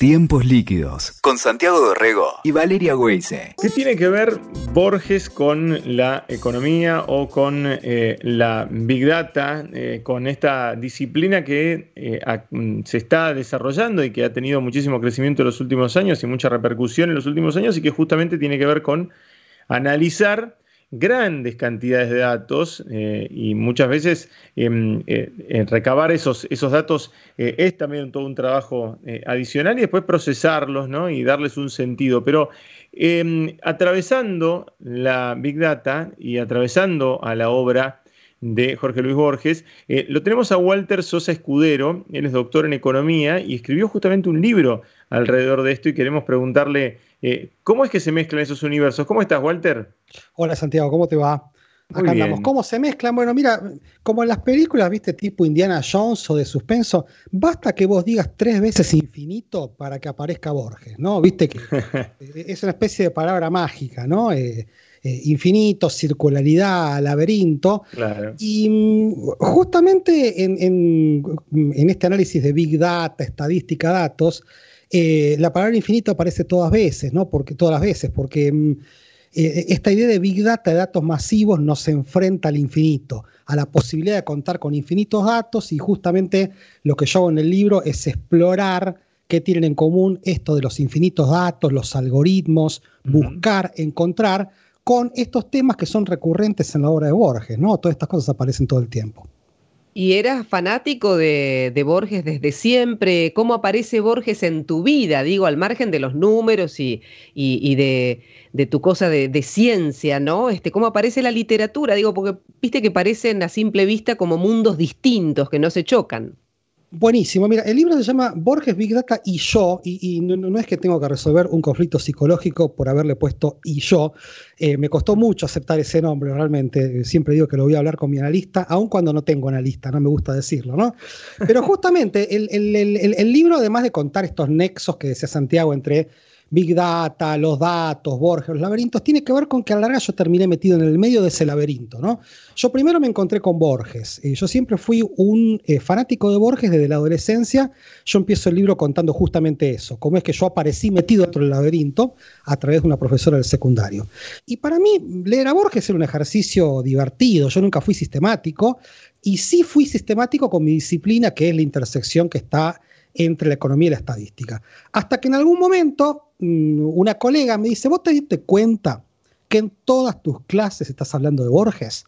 Tiempos líquidos con Santiago Dorrego y Valeria Weise. ¿Qué tiene que ver Borges con la economía o con eh, la Big Data, eh, con esta disciplina que eh, mm, se está desarrollando y que ha tenido muchísimo crecimiento en los últimos años y mucha repercusión en los últimos años y que justamente tiene que ver con analizar grandes cantidades de datos eh, y muchas veces em, eh, recabar esos, esos datos eh, es también todo un trabajo adicional y después procesarlos y darles un sentido. Pero em, atravesando la Big Data y atravesando a la obra de Jorge Luis Borges, lo tenemos a Walter Sosa Escudero, él es doctor en economía y escribió justamente un libro alrededor de esto y queremos preguntarle eh, ¿Cómo es que se mezclan esos universos? ¿Cómo estás, Walter? Hola, Santiago, ¿cómo te va? Acá andamos. ¿Cómo se mezclan? Bueno, mira, como en las películas, viste, tipo Indiana Jones o de suspenso, basta que vos digas tres veces infinito para que aparezca Borges, ¿no? Viste que es una especie de palabra mágica, ¿no? Eh, eh, infinito, circularidad, laberinto. Claro. Y mm, justamente en, este análisis de Big Data, estadística, datos, eh, la palabra infinito aparece todas veces, ¿no? Porque, todas las veces, porque mm, eh, esta idea de Big Data, de datos masivos, nos enfrenta al infinito, a la posibilidad de contar con infinitos datos y justamente lo que yo hago en el libro es explorar qué tienen en común esto de los infinitos datos, los algoritmos, buscar, encontrar con estos temas que son recurrentes en la obra de Borges, ¿no? Todas estas cosas aparecen todo el tiempo. ¿Y eras fanático de, Borges desde siempre? ¿Cómo aparece Borges en tu vida? Digo, al margen de los números y, de, tu cosa de, ciencia, ¿no? Este, ¿Cómo aparece la literatura? Digo, porque viste que parecen a simple vista como mundos distintos, que no se chocan. Buenísimo. Mira, el libro se llama Borges, Big Data y yo, y, no, es que tengo que resolver un conflicto psicológico por haberle puesto y yo. Eh, me costó mucho aceptar ese nombre, realmente. Siempre digo que lo voy a hablar con mi analista, aun cuando no tengo analista, no me gusta decirlo, ¿no? Pero justamente el, el libro, además de contar estos nexos que decía Santiago entre Big Data, los datos, Borges, los laberintos, tiene que ver con que a la larga yo terminé metido en el medio de ese laberinto, ¿no? Yo primero me encontré con Borges. Eh, yo siempre fui un eh, fanático de Borges desde la adolescencia. Yo empiezo el libro contando justamente eso, cómo es que yo aparecí metido dentro del laberinto a través de una profesora del secundario. Y para mí, leer a Borges era un ejercicio divertido. Yo nunca fui sistemático y sí fui sistemático con mi disciplina, que es la intersección que está entre la economía y la estadística. Hasta que en algún momento mm, una colega me dice, ¿vos te diste cuenta que en todas tus clases estás hablando de Borges?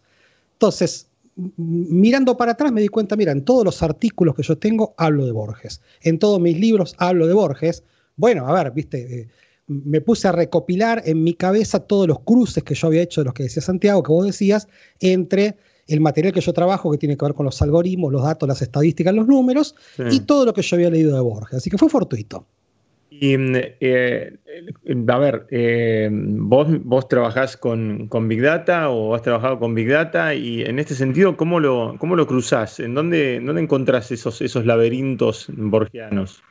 Entonces, mirando para atrás me di cuenta, mira, en todos los artículos que yo tengo hablo de Borges, en todos mis libros hablo de Borges. Bueno, a ver, viste, eh, me puse a recopilar en mi cabeza todos los cruces que yo había hecho de los que decía Santiago, que vos decías, entre el material que yo trabajo, que tiene que ver con los algoritmos, los datos, las estadísticas, los números, y todo lo que yo había leído de Borges. Así que fue fortuito. Y, mm, eh, a ver, eh, vos, vos trabajás con, Big Data o has trabajado con Big Data y en este sentido, ¿cómo lo, cómo lo cruzás? ¿En dónde, dónde encontrás esos, esos laberintos borgianos?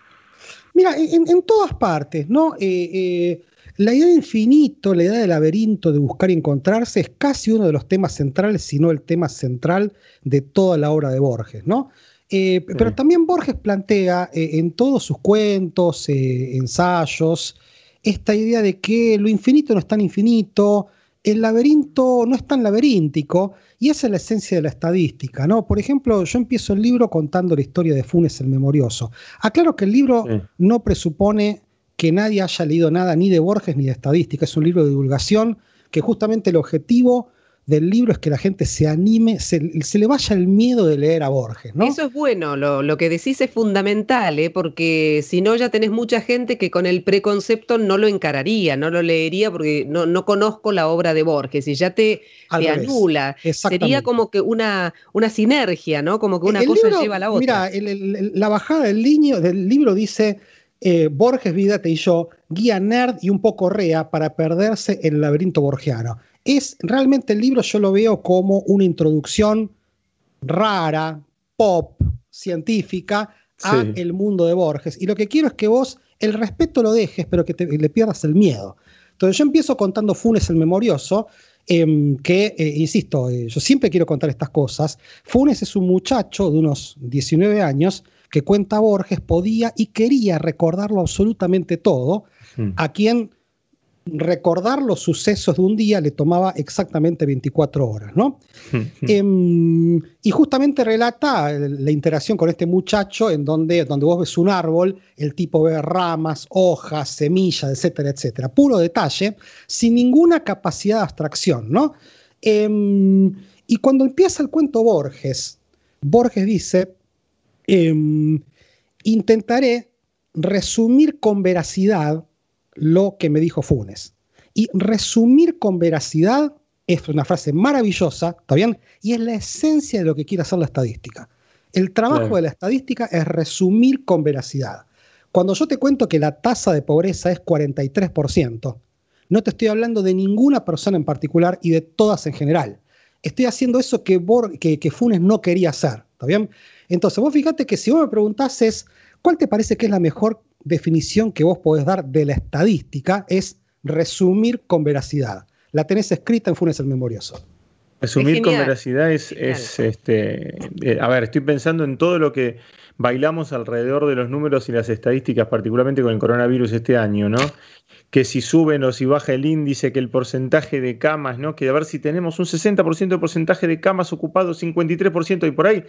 Mira, en, todas partes, ¿no? Eh, la idea de infinito, la idea de laberinto, de buscar y encontrarse, es casi uno de los temas centrales, si no el tema central de toda la obra de Borges, ¿no? Eh, pero también Borges plantea eh, en todos sus cuentos, eh, ensayos, esta idea de que lo infinito no es tan infinito, el laberinto no es tan laberíntico, y esa es la esencia de la estadística, ¿no? Por ejemplo, yo empiezo el libro contando la historia de Funes el Memorioso. Aclaro que el libro no presupone que nadie haya leído nada ni de Borges ni de estadística. Es un libro de divulgación que justamente el objetivo del libro es que la gente se anime, se, le vaya el miedo de leer a Borges. ¿no? Eso es bueno, lo, que decís es fundamental, ¿eh? porque si no ya tenés mucha gente que con el preconcepto no lo encararía, no lo leería porque no, conozco la obra de Borges y ya te, anula. Sería como que una, una sinergia, ¿no? Como que una cosa lleva a la otra. Mira, la bajada del, del libro dice eh, Borges, Vidate y yo, guía nerd y un poco rea para perderse en el laberinto borgiano. Es realmente el libro, yo lo veo como una introducción rara, pop, científica a el mundo de Borges. Y lo que quiero es que vos el respeto lo dejes, pero que le pierdas el miedo. Entonces yo empiezo contando Funes el Memorioso, em, que, eh, insisto, eh, yo siempre quiero contar estas cosas. Funes es un muchacho de unos 19 años que cuenta Borges podía y quería recordarlo absolutamente todo, hmm. a quien recordar los sucesos de un día le tomaba exactamente 24 horas, ¿no? Em, y justamente relata la interacción con este muchacho en donde, donde vos ves un árbol, el tipo ve ramas, hojas, semillas, etcétera, etcétera. Puro detalle, sin ninguna capacidad de abstracción, ¿no? Em, y cuando empieza el cuento Borges, Borges dice, em, intentaré resumir con veracidad lo que me dijo Funes. Y resumir con veracidad es una frase maravillosa, ¿está bien? Y es la esencia de lo que quiere hacer la estadística. El trabajo de la estadística es resumir con veracidad. Cuando yo te cuento que la tasa de pobreza es 43%, no te estoy hablando de ninguna persona en particular y de todas en general. Estoy haciendo eso que, que, Funes no quería hacer, ¿está bien? Entonces, vos fíjate que si vos me preguntases, ¿cuál te parece que es la mejor definición que vos podés dar de la estadística es resumir con veracidad. La tenés escrita en Funes el Memorioso. Resumir con veracidad es, este, eh, a ver, estoy pensando en todo lo que bailamos alrededor de los números y las estadísticas, particularmente con el coronavirus este año, ¿no? Que si suben o si baja el índice, que el porcentaje de camas, ¿no? Que a ver si tenemos un 60% de porcentaje de camas ocupados, 53% y por ahí,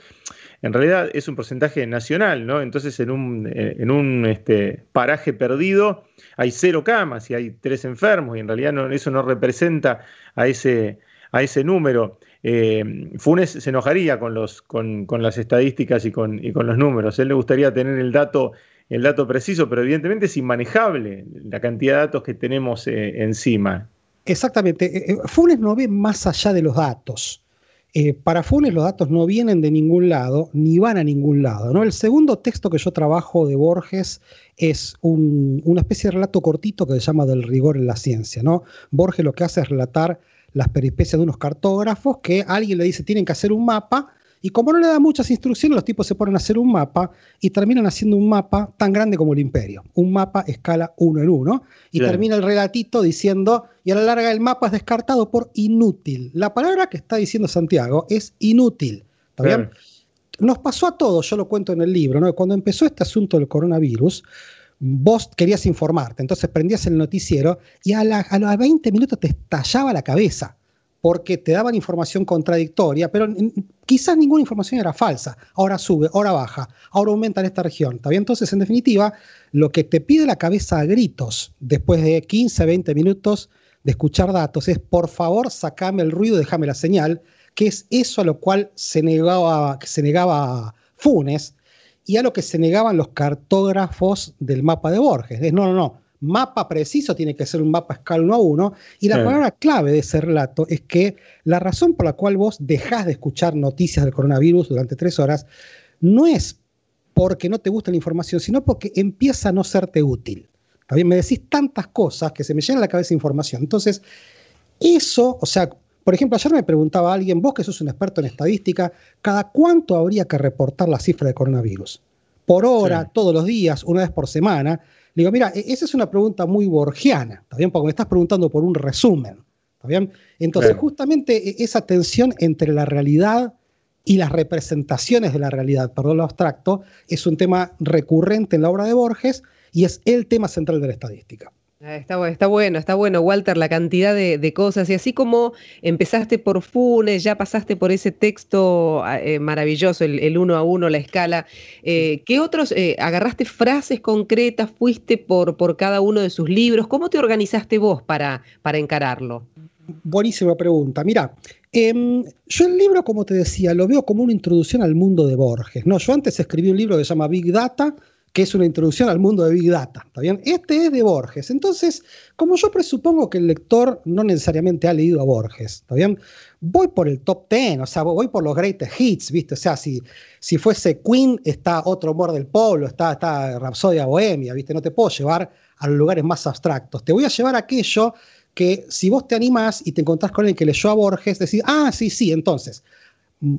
en realidad es un porcentaje nacional, ¿no? Entonces en un, en un este, paraje perdido hay cero camas y hay tres enfermos y en realidad eso no representa a ese, a ese número. Eh, Funes se enojaría con, los, con, las estadísticas y con, y con los números. Él le gustaría tener el dato, el dato preciso, pero evidentemente es inmanejable la cantidad de datos que tenemos eh, encima. Exactamente. Eh, Funes no ve más allá de los datos. para Funes los datos no vienen de ningún lado ni van a ningún lado. ¿no? El segundo texto que yo trabajo de Borges es una especie de relato cortito que se llama Del rigor en la ciencia. ¿no? Borges lo que hace es relatar las peripecias de unos cartógrafos que alguien le dice tienen que hacer un mapa y como no le da muchas instrucciones, los tipos se ponen a hacer un mapa y terminan haciendo un mapa tan grande como el imperio, un mapa escala uno en uno, y termina el relatito diciendo, y a la larga el mapa es descartado por inútil. La palabra que está diciendo Santiago es inútil. ¿Está bien? Nos pasó a todos, yo lo cuento en el libro, ¿no? cuando empezó este asunto del coronavirus, vos querías informarte, entonces prendías el noticiero y a, los 20 minutos te estallaba la cabeza porque te daban información contradictoria, pero quizás ninguna información era falsa. Ahora sube, ahora baja, ahora aumenta en esta región. ¿Está Entonces, en definitiva, lo que te pide la cabeza a gritos después de 15, 20 minutos de escuchar datos es, por favor, sacame el ruido, déjame la señal, que es eso a lo cual se negaba, se negaba Funes, y a lo que se negaban los cartógrafos del mapa de Borges. Es, no, no, no, mapa preciso tiene que ser un mapa escala 1 a 1. Y la palabra clave de ese relato es que la razón por la cual vos dejás de escuchar noticias del coronavirus durante tres horas no es porque no te gusta la información, sino porque empieza a no serte útil. También me decís tantas cosas que se me llena la cabeza información. Entonces, eso, o sea, por ejemplo, ayer me preguntaba alguien, vos que sos un experto en estadística, ¿cada cuánto habría que reportar la cifra de coronavirus? ¿Por hora, todos los días, una vez por semana? Le digo, mira, e-, esa es una pregunta muy borgiana, ¿está bien? Porque me estás preguntando por un resumen, ¿está bien? Entonces, justamente e-, esa tensión entre la realidad y las representaciones de la realidad, perdón lo abstracto, es un tema recurrente en la obra de Borges y es el tema central de la estadística. Ah, está, está, bueno, está bueno, Walter, la cantidad de, cosas. Y así como empezaste por Funes, ya pasaste por ese texto ah, eh, maravilloso, el, uno a uno, la escala. Eh, ¿Qué otros, eh, agarraste frases concretas, fuiste por, por cada uno de sus libros? ¿Cómo te organizaste vos para, para encararlo? Buenísima pregunta. Mira, em, yo el libro, como te decía, lo veo como una introducción al mundo de Borges. ¿no? Yo antes escribí un libro que se llama Big Data que es una introducción al mundo de Big Data. ¿Está? Este es de Borges. Entonces, como yo presupongo que el lector no necesariamente ha leído a Borges, ¿está? Voy por el top 10, o sea, voy por los greatest hits, ¿viste? O sea, si, si fuese Queen, está Otro Humor del Pueblo, está, está Rapsodia Bohemia, ¿viste? No te puedo llevar a los lugares más abstractos. Te voy a llevar a aquello que si vos te animás y te encontrás con el que leyó a Borges, decís, ah, sí, sí, entonces, mm,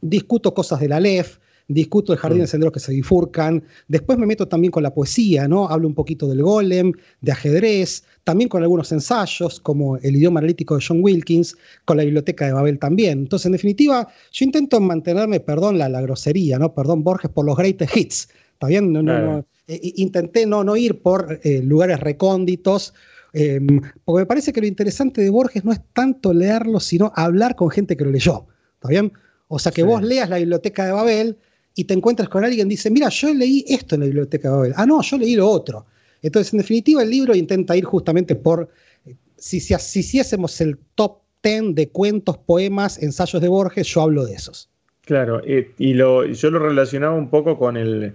discuto cosas de la LEF, discuto el jardín de senderos que se bifurcan, después me meto también con la poesía, ¿no? Hablo un poquito del golem, de ajedrez, también con algunos ensayos, como el idioma analítico de John Wilkins, con la biblioteca de Babel también. Entonces, en definitiva, yo intento mantenerme, perdón la, la grosería, ¿no? Perdón, Borges, por los greatest hits. ¿Está bien? No, no, eh, intenté no, no ir por eh, lugares recónditos, em, porque me parece que lo interesante de Borges no es tanto leerlo, sino hablar con gente que lo leyó. ¿Está bien? O sea, que vos leas la biblioteca de Babel y te encuentras con alguien que dice, mira, yo leí esto en la biblioteca de Babel. Ah, no, yo leí lo otro. Entonces, en definitiva, el libro intenta ir justamente por, si, si, si hiciésemos el top 10 de cuentos, poemas, ensayos de Borges, yo hablo de esos. Claro, eh, y lo, yo lo relacionaba un poco con el,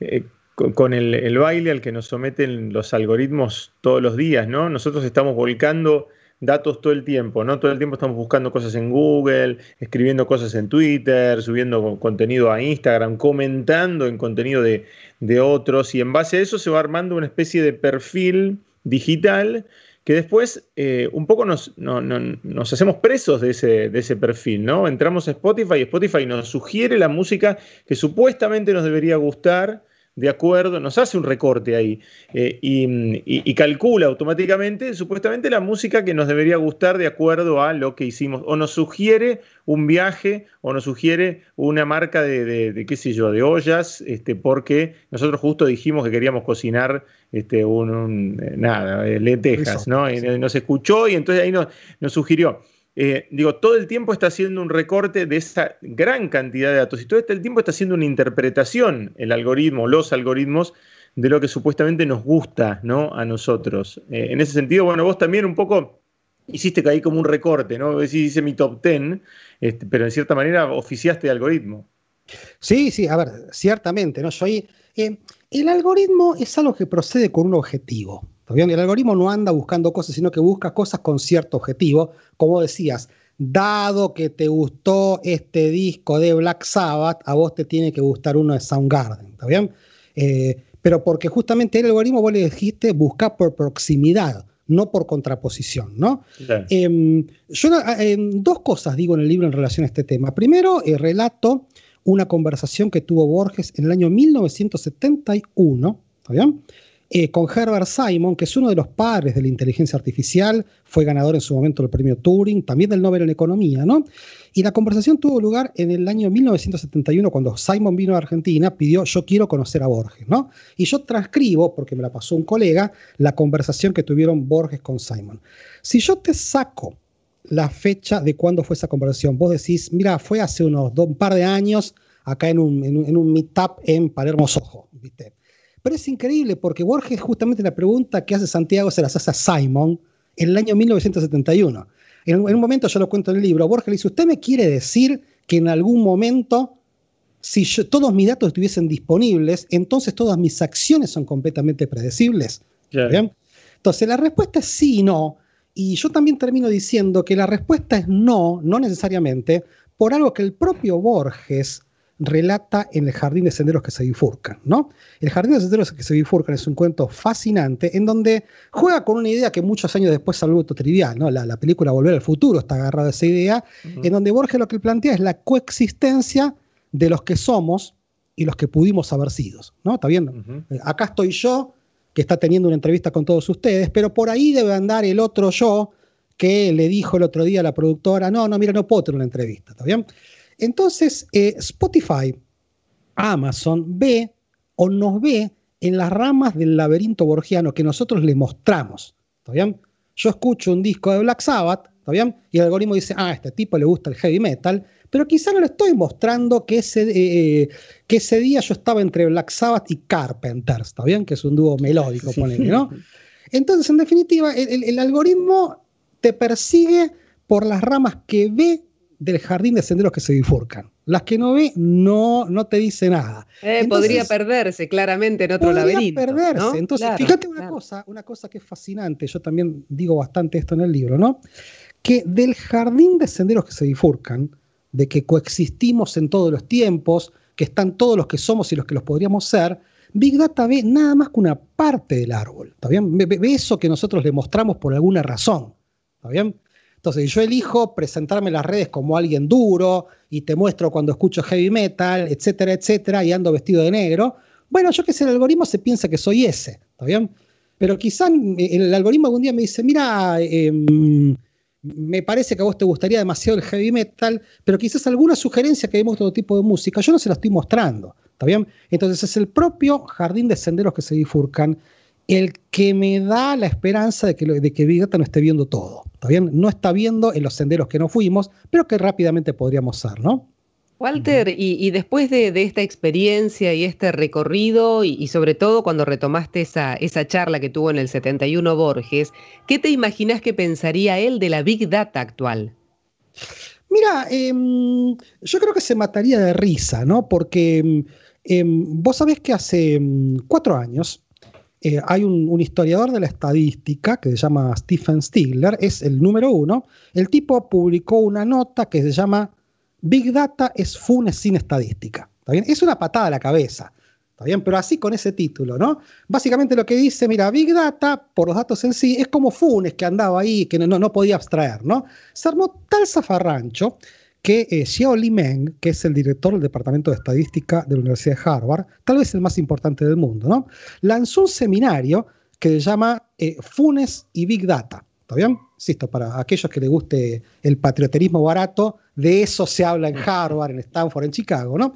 eh, con el, baile al que nos someten los algoritmos todos los días, ¿no? Nosotros estamos volcando datos todo el tiempo, ¿no? Todo el tiempo estamos buscando cosas en Google, escribiendo cosas en Twitter, subiendo contenido a Instagram, comentando en contenido de, otros, y en base a eso se va armando una especie de perfil digital que después eh, un poco nos, nos, hacemos presos de ese, de ese perfil, ¿no? Entramos a Spotify y Spotify nos sugiere la música que supuestamente nos debería gustar de acuerdo, nos hace un recorte ahí eh, y, calcula automáticamente, supuestamente, la música que nos debería gustar de acuerdo a lo que hicimos, o nos sugiere un viaje, o nos sugiere una marca de, qué sé yo, de ollas, este, porque nosotros justo dijimos que queríamos cocinar este, un, nada, eh, lentejas, ¿no? Y nos escuchó y entonces ahí nos, nos sugirió. Eh, digo, todo el tiempo está haciendo un recorte de esa gran cantidad de datos y todo el tiempo está haciendo una interpretación, el algoritmo, los algoritmos, de lo que supuestamente nos gusta ¿no? a nosotros. Eh, en ese sentido, bueno, vos también un poco hiciste que ahí como un recorte, ¿no? Sí, hice mi top ten, este, pero en cierta manera oficiaste el algoritmo. Sí, sí, a ver, ciertamente, ¿no? Soy, eh, el algoritmo es algo que procede con un objetivo. El algoritmo no anda buscando cosas, sino que busca cosas con cierto objetivo. Como decías, dado que te gustó este disco de Black Sabbath, a vos te tiene que gustar uno de Soundgarden, ¿está bien? Eh, pero porque justamente el algoritmo vos le dijiste buscar por proximidad, no por contraposición, ¿no? Em, yo dos cosas digo en el libro en relación a este tema. Primero, eh, relato una conversación que tuvo Borges en el año 1971, ¿está bien? Eh, con Herbert Simon, que es uno de los padres de la inteligencia artificial, fue ganador en su momento del premio Turing, también del Nobel en Economía, ¿no? Y la conversación tuvo lugar en el año 1971, cuando Simon vino a Argentina, pidió, yo quiero conocer a Borges, ¿no? Y yo transcribo, porque me la pasó un colega, la conversación que tuvieron Borges con Simon. Si yo te saco la fecha de cuándo fue esa conversación, vos decís, mira, fue hace unos un par de años, acá en un, en un, en un meetup en Palermo Sojo, ¿viste? Pero es increíble porque Borges, justamente la pregunta que hace Santiago se las hace a Simon en el año 1971. En, un momento, yo lo cuento en el libro, Borges le dice, ¿usted me quiere decir que en algún momento, si todos mis datos estuviesen disponibles, entonces todas mis acciones son completamente predecibles? Entonces, la respuesta es sí y no. Y yo también termino diciendo que la respuesta es no, no necesariamente, por algo que el propio Borges relata en el Jardín de Senderos que se bifurcan, ¿no? El Jardín de Senderos que se bifurcan es un cuento fascinante en donde juega con una idea que muchos años después se ha trivial, ¿no? La, película Volver al Futuro está agarrada a esa idea, en donde Borges lo que plantea es la coexistencia de los que somos y los que pudimos haber sido, ¿no? ¿Está viendo? Eh, acá estoy yo, que está teniendo una entrevista con todos ustedes, pero por ahí debe andar el otro yo que le dijo el otro día a la productora, no, no, mira, no puedo tener una entrevista, ¿está bien? Entonces, eh, Spotify, Amazon ve o nos ve en las ramas del laberinto borgiano que nosotros le mostramos. ¿Está bien? Yo escucho un disco de Black Sabbath, ¿está bien? Y el algoritmo dice, ah, a este tipo le gusta el heavy metal, pero quizá no le estoy mostrando que ese, eh, que ese día yo estaba entre Black Sabbath y Carpenters, ¿está bien? Que es un dúo melódico, ponele, ¿no? Entonces, en definitiva, el algoritmo te persigue por las ramas que ve del jardín de senderos que se bifurcan. Las que no ve no, no te dice nada. Eh, podría perderse claramente en otro laberinto. Podría perderse. Entonces, fíjate una cosa, una cosa que es fascinante, yo también digo bastante esto en el libro, ¿no? Que del jardín de senderos que se bifurcan, de que coexistimos en todos los tiempos, que están todos los que somos y los que los podríamos ser, Big Data ve nada más que una parte del árbol, ¿está bien? Ve, ve eso que nosotros le mostramos por alguna razón, ¿está bien? Entonces yo elijo presentarme en las redes como alguien duro y te muestro cuando escucho heavy metal, etcétera, etcétera, y ando vestido de negro. Bueno, yo que sé, el algoritmo se piensa que soy ese, ¿está bien? Pero quizás el algoritmo algún día me dice, mira, em, me parece que a vos te gustaría demasiado el heavy metal, pero quizás alguna sugerencia que demos todo tipo de música, yo no se la estoy mostrando, ¿está bien? Entonces es el propio jardín de senderos que se bifurcan el que me da la esperanza de que, de que Big Data no esté viendo todo. ¿Está bien? No está viendo en los senderos que no fuimos, pero que rápidamente podríamos ser, ¿no? Walter, y, después de, esta experiencia y este recorrido, y, sobre todo cuando retomaste esa, esa, charla que tuvo en el 71 Borges, ¿qué te imaginas que pensaría él de la Big Data actual? Mira, em, yo creo que se mataría de risa, ¿no? Porque em, em, vos sabés que hace cuatro años eh, hay un, historiador de la estadística que se llama Stephen Stigler, es el número uno. El tipo publicó una nota que se llama Big Data es Funes sin estadística. ¿Está bien? Es una patada a la cabeza. ¿Está bien? Pero así con ese título, ¿no? Básicamente lo que dice, mira, Big Data, por los datos en sí, es como Funes que andaba ahí, que no, no podía abstraer, ¿no? Se armó tal zafarrancho que eh, Xiao Li Meng, que es el director del Departamento de Estadística de la Universidad de Harvard, tal vez el más importante del mundo, ¿no? lanzó un seminario que se llama eh, Funes y Big Data. ¿Está bien? Insisto, para aquellos que les guste el patrioterismo barato, de eso se habla en Harvard, en Stanford, en Chicago, ¿no?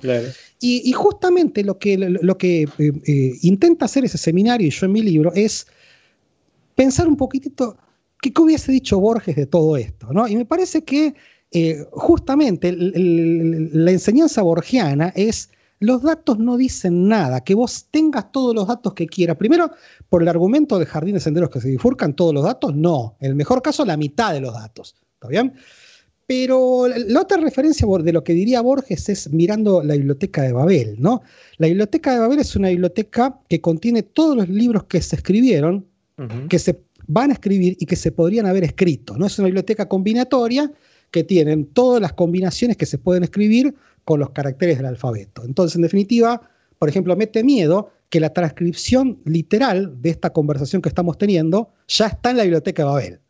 Y, justamente lo que, lo que eh, intenta hacer ese seminario, y yo en mi libro, es pensar un poquitito qué hubiese dicho Borges de todo esto, ¿no? Y me parece que eh, justamente la enseñanza borgiana es los datos no dicen nada, que vos tengas todos los datos que quieras. Primero, por el argumento de jardín de senderos que se bifurcan todos los datos, no. En el mejor caso, la mitad de los datos. ¿Está bien? Pero la otra referencia de lo que diría Borges es mirando la biblioteca de Babel, ¿no? La biblioteca de Babel es una biblioteca que contiene todos los libros que se escribieron, que se van a escribir y que se podrían haber escrito, ¿no? Es una biblioteca combinatoria que tienen todas las combinaciones que se pueden escribir con los caracteres del alfabeto. Entonces, en definitiva, por ejemplo, mete miedo que la transcripción literal de esta conversación que estamos teniendo ya está en la biblioteca de Babel.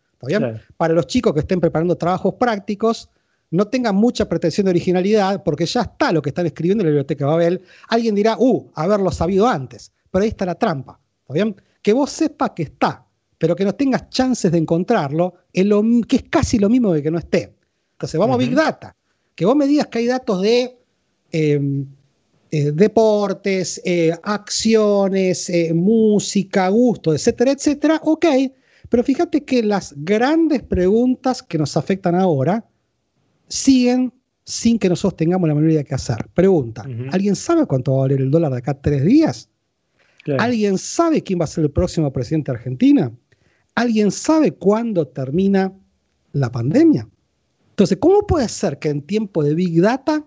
Para los chicos que estén preparando trabajos prácticos, no tengan mucha pretensión de originalidad porque ya está lo que están escribiendo en la biblioteca de Babel. Alguien dirá, uh, haberlo sabido antes, pero ahí está la trampa. bien? Que vos sepas que está, pero que no tengas chances de encontrarlo, lo, que es casi lo mismo de que no esté. Entonces, vamos a Big Data. Que vos me digas que hay datos de em, eh, deportes, eh, acciones, eh, música, gusto, etcétera, etcétera, ok. Pero fíjate que las grandes preguntas que nos afectan ahora siguen sin que nosotros tengamos la de qué hacer. Pregunta, ¿alguien sabe cuánto va a valer el dólar de acá a tres días? ¿Alguien sabe quién va a ser el próximo presidente de Argentina? ¿Alguien sabe cuándo termina la pandemia? Entonces, ¿cómo puede ser que en tiempo de Big Data,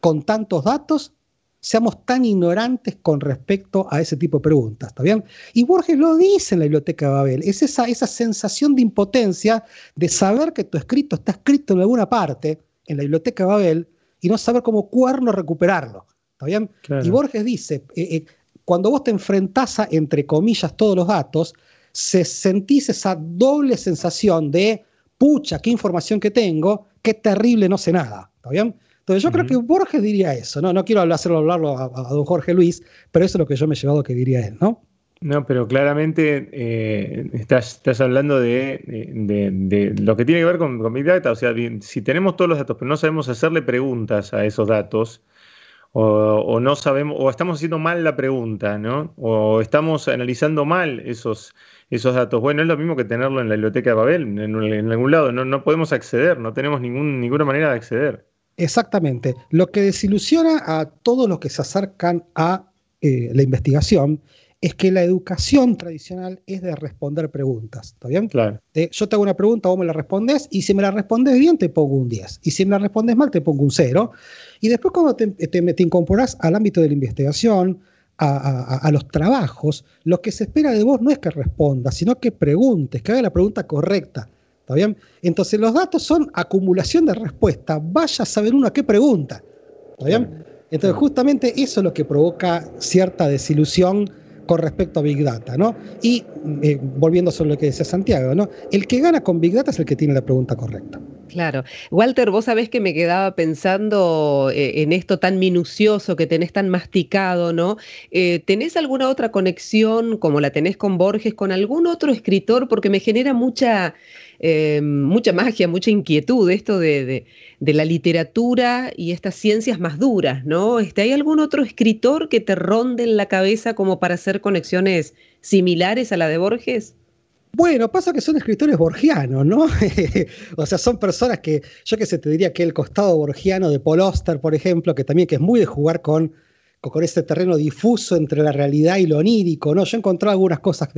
con tantos datos, seamos tan ignorantes con respecto a ese tipo de preguntas? ¿Está bien? Y Borges lo dice en la Biblioteca de Babel. Es esa, esa sensación de impotencia de saber que tu escrito está escrito en alguna parte en la Biblioteca de Babel y no saber cómo cuerno recuperarlo. ¿Está bien? Y Borges dice, eh, eh, cuando vos te enfrentás a, entre comillas, todos los datos, se sentís esa doble sensación de pucha, qué información que tengo, qué terrible, no sé nada. ¿Está bien? Entonces yo creo que Borges diría eso, ¿no? No quiero hacerlo hablarlo a, don Jorge Luis, pero eso es lo que yo me he llevado que diría él, ¿no? No, pero claramente eh, estás, hablando de, lo que tiene que ver con, con, Big Data. O sea, si tenemos todos los datos, pero no sabemos hacerle preguntas a esos datos, o, o, no sabemos, o estamos haciendo mal la pregunta, ¿no? O estamos analizando mal esos, esos datos. Bueno, es lo mismo que tenerlo en la biblioteca de Babel, en, algún lado. No, no, podemos acceder, no tenemos ningún, ninguna manera de acceder. Exactamente. Lo que desilusiona a todos los que se acercan a eh, la investigación es que la educación tradicional es de responder preguntas. ¿Está bien? Claro. yo te hago una pregunta, vos me la respondes, y si me la respondes bien, te pongo un 10. Y si me la respondes mal, te pongo un 0. Y después, cuando te, te, te incorporas al ámbito de la investigación, a, los trabajos, lo que se espera de vos no es que respondas, sino que preguntes, que haga la pregunta correcta. ¿Está bien? Entonces los datos son acumulación de respuesta. Vaya a saber uno a qué pregunta. ¿Está bien? Entonces justamente eso es lo que provoca cierta desilusión con respecto a Big Data, ¿no? Y eh, volviendo sobre lo que decía Santiago, ¿no? El que gana con Big Data es el que tiene la pregunta correcta. Claro. Walter, vos sabés que me quedaba pensando eh, en esto tan minucioso que tenés tan masticado, ¿no? Eh, ¿Tenés alguna otra conexión, como la tenés con Borges, con algún otro escritor? Porque me genera mucha, eh, mucha magia, mucha inquietud esto de, la literatura y estas ciencias más duras, ¿no? Este, ¿Hay algún otro escritor que te ronde en la cabeza como para hacer conexiones similares a la de Borges? Bueno, pasa que son escritores borgianos, ¿no? o sea, son personas que, yo que sé, te diría que el costado borgiano de Paul Oster, por ejemplo, que también que es muy de jugar con con ese terreno difuso entre la realidad y lo onírico, ¿no? Yo he encontrado algunas cosas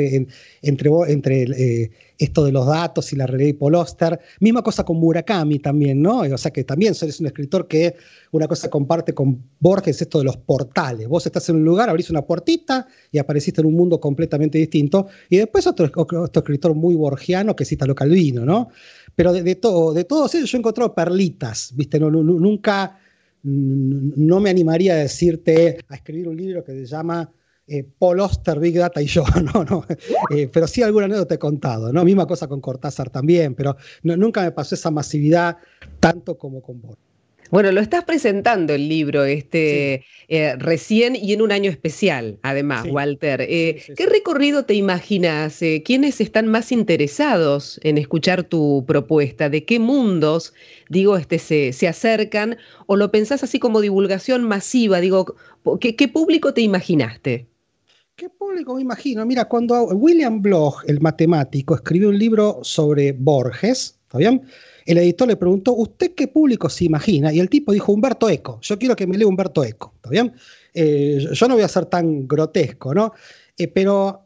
entre, entre eh, esto de los datos y la realidad y Poloster. Misma cosa con Murakami también, ¿no? O sea que también es un escritor que una cosa comparte con Borges, esto de los portales. Vos estás en un lugar, abrís una puertita y apareciste en un mundo completamente distinto. Y después otro, escritor muy borgiano que cita lo Calvino, ¿no? Pero de, todo, de todos ellos yo he encontrado perlitas, ¿viste? Nunca no me animaría a decirte, a escribir un libro que se llama eh, Paul Oster, Big Data y yo, no, no, eh, pero sí alguna anécdota he contado, ¿no? Misma cosa con Cortázar también, pero nunca me pasó esa masividad tanto como con vos. Bueno, lo estás presentando el libro este eh, recién y en un año especial, además, Walter. Eh, ¿Qué recorrido te imaginas? Eh, ¿Quiénes están más interesados en escuchar tu propuesta? ¿De qué mundos, digo, este, se, se acercan? ¿O lo pensás así como divulgación masiva? Digo, ¿qué, qué público te imaginaste? ¿Qué público me imagino? Mira, cuando William Bloch, el matemático, escribió un libro sobre Borges, ¿está bien? El editor le preguntó, ¿usted qué público se imagina? Y el tipo dijo, Humberto Eco. Yo quiero que me lea Humberto Eco. ¿Está bien? Eh, yo no voy a ser tan grotesco, ¿no? Eh, pero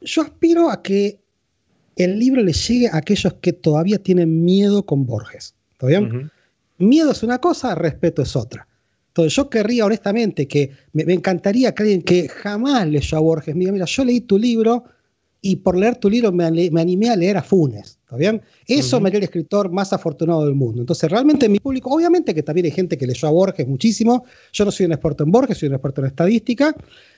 yo aspiro a que el libro le llegue a aquellos que todavía tienen miedo con Borges. ¿Está bien? Miedo es una cosa, respeto es otra. Entonces yo querría honestamente que me, encantaría que alguien que jamás leyó a Borges me diga, mira, yo leí tu libro y por leer tu libro me, animé a leer a Funes. ¿Está bien? Eso me haría el escritor más afortunado del mundo. Entonces, realmente mi público, obviamente que también hay gente que leyó a Borges muchísimo. Yo no soy un experto en Borges, soy un experto en estadística,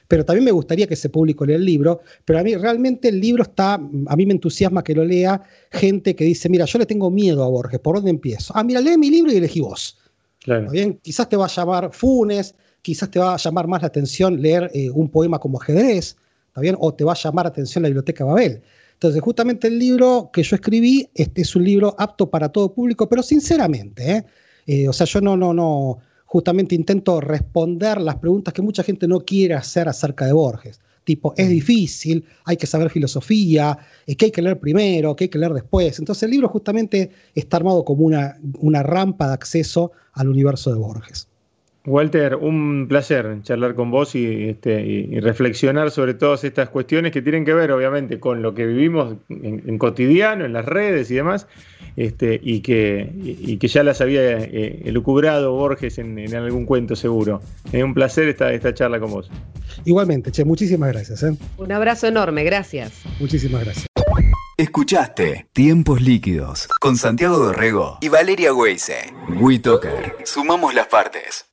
pero también me gustaría que ese público lea el libro. Pero a mí realmente el libro está, a mí me entusiasma que lo lea gente que dice, mira, yo le tengo miedo a Borges, ¿por dónde empiezo? Ah, mira, lee mi libro y elegí vos. Claro. bien? Quizás te va a llamar Funes, quizás te va a llamar más la atención leer eh, un poema como ajedrez, ¿está bien? O te va a llamar la atención la Biblioteca Babel. Entonces, justamente el libro que yo escribí, este es un libro apto para todo público, pero sinceramente, ¿eh? Eh, o sea, yo no, no, no, justamente intento responder las preguntas que mucha gente no quiere hacer acerca de Borges. Tipo, es difícil, hay que saber filosofía, es que hay que leer primero, que hay que leer después. Entonces el libro justamente está armado como una, una rampa de acceso al universo de Borges. Walter, un placer charlar con vos y, este, reflexionar sobre todas estas cuestiones que tienen que ver, obviamente, con lo que vivimos en, cotidiano, en las redes y demás, este, y, que, que ya las había eh, elucubrado Borges en, algún cuento seguro. Es un placer esta, esta charla con vos. Igualmente, Che, muchísimas gracias. ¿eh? Un abrazo enorme, gracias. Muchísimas gracias. Escuchaste Tiempos Líquidos con Santiago Dorrego y Valeria Weise. WeToker. Sumamos las partes.